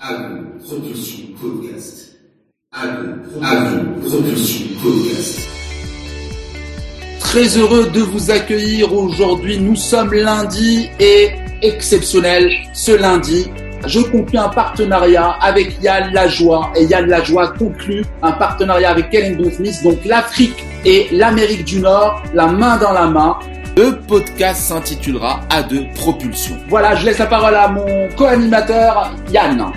Agro Propulsion Podcast. Agro Propulsion Podcast. Très heureux de vous accueillir aujourd'hui. Nous sommes lundi et exceptionnel ce lundi. Je conclue un partenariat avec Yann Lajoie et Yann Lajoie conclut un partenariat avec Kellen Smith. Donc l'Afrique et l'Amérique du Nord, la main dans la main. Le podcast s'intitulera A2 Propulsion. Voilà, je laisse la parole à mon co-animateur Yann.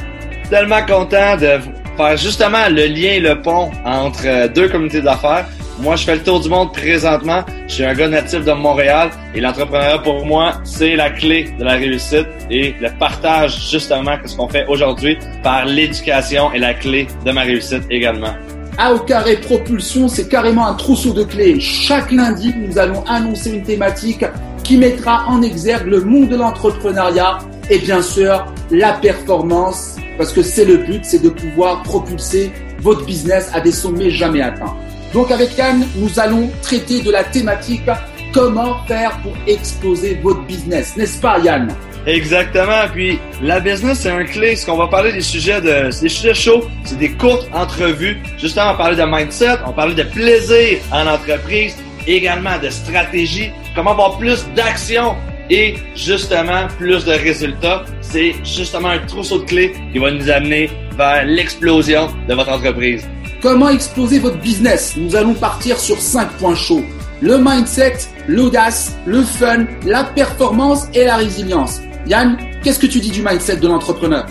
Tellement content de faire justement le lien et le pont entre deux communautés d'affaires. Moi, je fais le tour du monde présentement. Je suis un gars natif de Montréal et l'entrepreneuriat pour moi, c'est la clé de la réussite et le partage justement que ce qu'on fait aujourd'hui par l'éducation est la clé de ma réussite également. A au carré propulsion, c'est carrément un trousseau de clés. Chaque lundi, nous allons annoncer une thématique qui mettra en exergue le monde de l'entrepreneuriat et bien sûr la performance parce que c'est le but, c'est de pouvoir propulser votre business à des sommets jamais atteints. Donc avec Yann, nous allons traiter de la thématique comment faire pour exploser votre business, n'est-ce pas Yann? Exactement. Puis la business, c'est un clé. Ce qu'on va parler des sujets de, des sujets chauds, c'est des courtes entrevues. Justement, on parlait de mindset, on parlait de plaisir en entreprise, également de stratégie, comment avoir plus d'action et justement plus de résultats. C'est justement un trousseau de clés qui va nous amener vers l'explosion de votre entreprise. Comment exploser votre business? Nous allons partir sur 5 points chauds. Le mindset, l'audace, le fun, la performance et la résilience. Yann, qu'est-ce que tu dis du mindset de l'entrepreneur?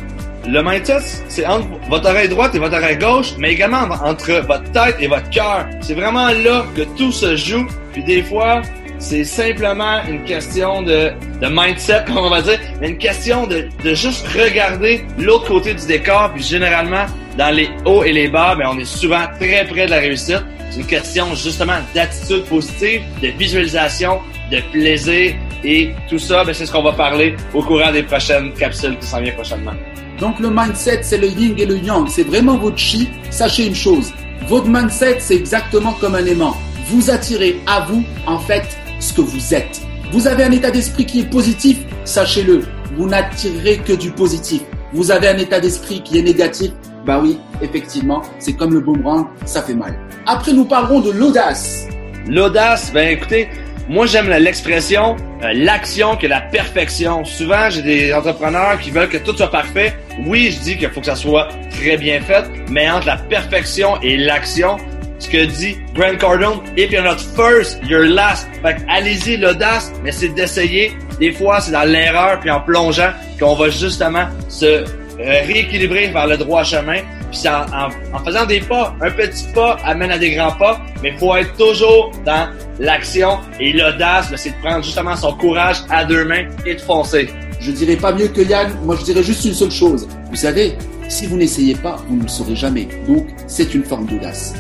Le mindset, c'est entre votre oreille droite et votre oreille gauche, mais également entre votre tête et votre cœur. C'est vraiment là que tout se joue. Puis des fois, c'est simplement une question de, de mindset, comme on va dire, mais une question de, de juste regarder l'autre côté du décor. Puis généralement, dans les hauts et les bas, ben, on est souvent très près de la réussite. C'est une question justement d'attitude positive, de visualisation, de plaisir et tout ça, ben, c'est ce qu'on va parler au courant des prochaines capsules qui s'en viennent prochainement. Donc le mindset, c'est le yin et le yang. C'est vraiment votre chi. Sachez une chose, votre mindset, c'est exactement comme un aimant. Vous attirez à vous, en fait, ce que vous êtes. Vous avez un état d'esprit qui est positif, sachez-le, vous n'attirerez que du positif. Vous avez un état d'esprit qui est négatif, bah oui, effectivement, c'est comme le boomerang, ça fait mal. Après, nous parlerons de l'audace. L'audace, ben écoutez, moi j'aime l'expression euh, l'action que la perfection. Souvent, j'ai des entrepreneurs qui veulent que tout soit parfait. Oui, je dis qu'il faut que ça soit très bien fait, mais entre la perfection et l'action, ce que dit Grant Cardone, if you're not first, you're last. Fait allez-y, l'audace, mais c'est d'essayer. Des fois, c'est dans l'erreur, puis en plongeant, qu'on va justement se euh, rééquilibrer vers le droit chemin. Puis en, en, faisant des pas, un petit pas amène à des grands pas, mais faut être toujours dans l'action et l'audace, c'est de prendre justement son courage à deux mains et de foncer. Je dirais pas mieux que Yann, moi je dirais juste une seule chose. Vous savez, si vous n'essayez pas, vous ne le saurez jamais. Donc, c'est une forme d'audace.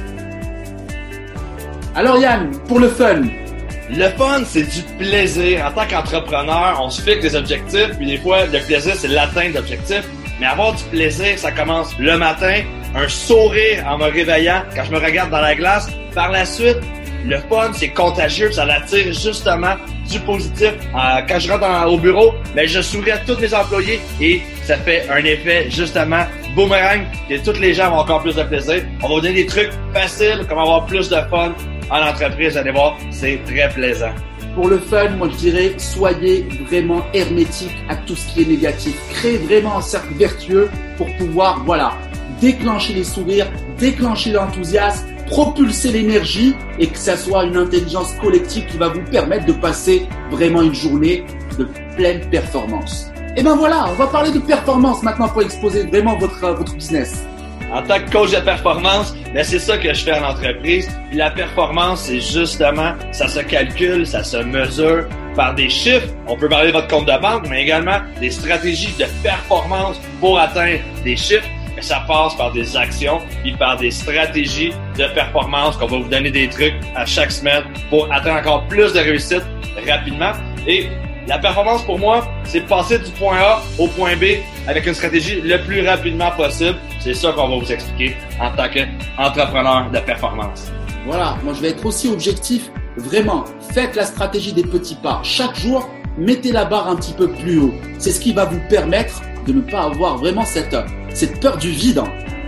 Alors Yann, pour le fun, le fun, c'est du plaisir. En tant qu'entrepreneur, on se fixe des objectifs, puis des fois, le plaisir, c'est l'atteinte d'objectifs. Mais avoir du plaisir, ça commence le matin, un sourire en me réveillant quand je me regarde dans la glace. Par la suite, le fun, c'est contagieux, ça attire justement du positif. Euh, quand je rentre au bureau, mais je souris à tous mes employés et ça fait un effet justement boomerang que tous les gens ont encore plus de plaisir. On va vous donner des trucs faciles, comment avoir plus de fun en entreprise. Allez voir, c'est très plaisant. Pour le fun, moi je dirais, soyez vraiment hermétique à tout ce qui est négatif. Créez vraiment un cercle vertueux pour pouvoir, voilà, déclencher les sourires, déclencher l'enthousiasme, propulser l'énergie et que ça soit une intelligence collective qui va vous permettre de passer vraiment une journée de pleine performance. Et ben voilà, on va parler de performance maintenant pour exposer vraiment votre, votre business. En tant que coach de performance, ben c'est ça que je fais en entreprise. Puis la performance, c'est justement, ça se calcule, ça se mesure par des chiffres. On peut parler de votre compte de banque, mais également des stratégies de performance pour atteindre des chiffres. Mais ça passe par des actions puis par des stratégies de performance qu'on va vous donner des trucs à chaque semaine pour atteindre encore plus de réussite rapidement. Et la performance pour moi, c'est passer du point A au point B avec une stratégie le plus rapidement possible. C'est ça qu'on va vous expliquer en tant qu'entrepreneur de performance. Voilà, moi je vais être aussi objectif. Vraiment, faites la stratégie des petits pas. Chaque jour, mettez la barre un petit peu plus haut. C'est ce qui va vous permettre de ne pas avoir vraiment cette cette peur du vide,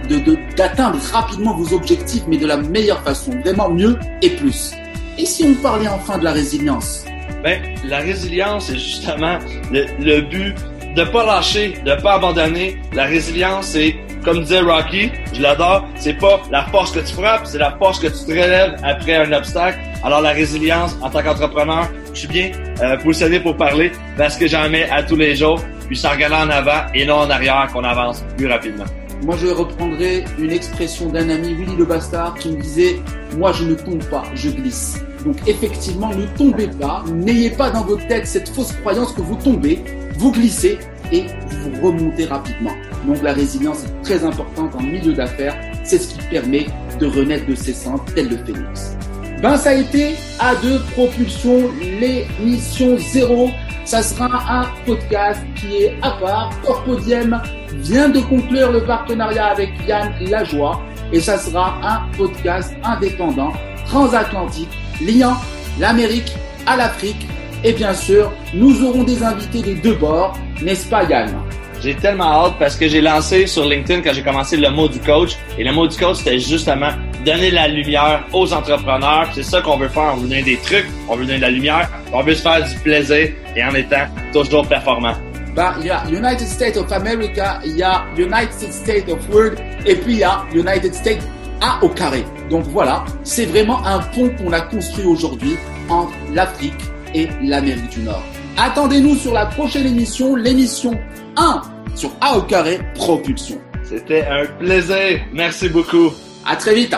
de, d'atteindre rapidement vos objectifs, mais de la meilleure façon, vraiment mieux et plus. Et si on parlait enfin de la résilience? Ben, la résilience, c'est justement le, but de pas lâcher, de pas abandonner. La résilience, c'est comme disait Rocky, je l'adore, c'est pas la force que tu frappes, c'est la force que tu te relèves après un obstacle. Alors la résilience, en tant qu'entrepreneur, je suis bien euh, positionné pour parler parce que j'en mets à tous les jours, puis ça regarde en avant et non en arrière qu'on avance plus rapidement. Moi, je reprendrai une expression d'un ami, Willy le Bastard, qui me disait Moi, je ne tombe pas, je glisse. Donc, effectivement, ne tombez pas, n'ayez pas dans votre tête cette fausse croyance que vous tombez, vous glissez et vous remontez rapidement. Donc, la résilience est très importante en milieu d'affaires. C'est ce qui permet de renaître de ses cendres, tel le phénix. Ben, ça a été A2 Propulsion, l'émission 0. Ça sera un podcast qui est à part. Corpodium vient de conclure le partenariat avec Yann Lajoie et ça sera un podcast indépendant, transatlantique, liant l'Amérique à l'Afrique. Et bien sûr, nous aurons des invités des deux bords, n'est-ce pas Yann? J'ai tellement hâte parce que j'ai lancé sur LinkedIn quand j'ai commencé le mot du coach. Et le mot du coach, c'était justement donner la lumière aux entrepreneurs. C'est ça qu'on veut faire. On veut donner des trucs, on veut donner de la lumière, on veut se faire du plaisir et en étant toujours performant. Bah, il y a United States of America, il y a United States of World, et puis il y a United States A au carré. Donc voilà, c'est vraiment un pont qu'on a construit aujourd'hui entre l'Afrique et l'Amérique du Nord. Attendez-nous sur la prochaine émission, l'émission 1 sur A au carré Propulsion. C'était un plaisir. Merci beaucoup. À très vite.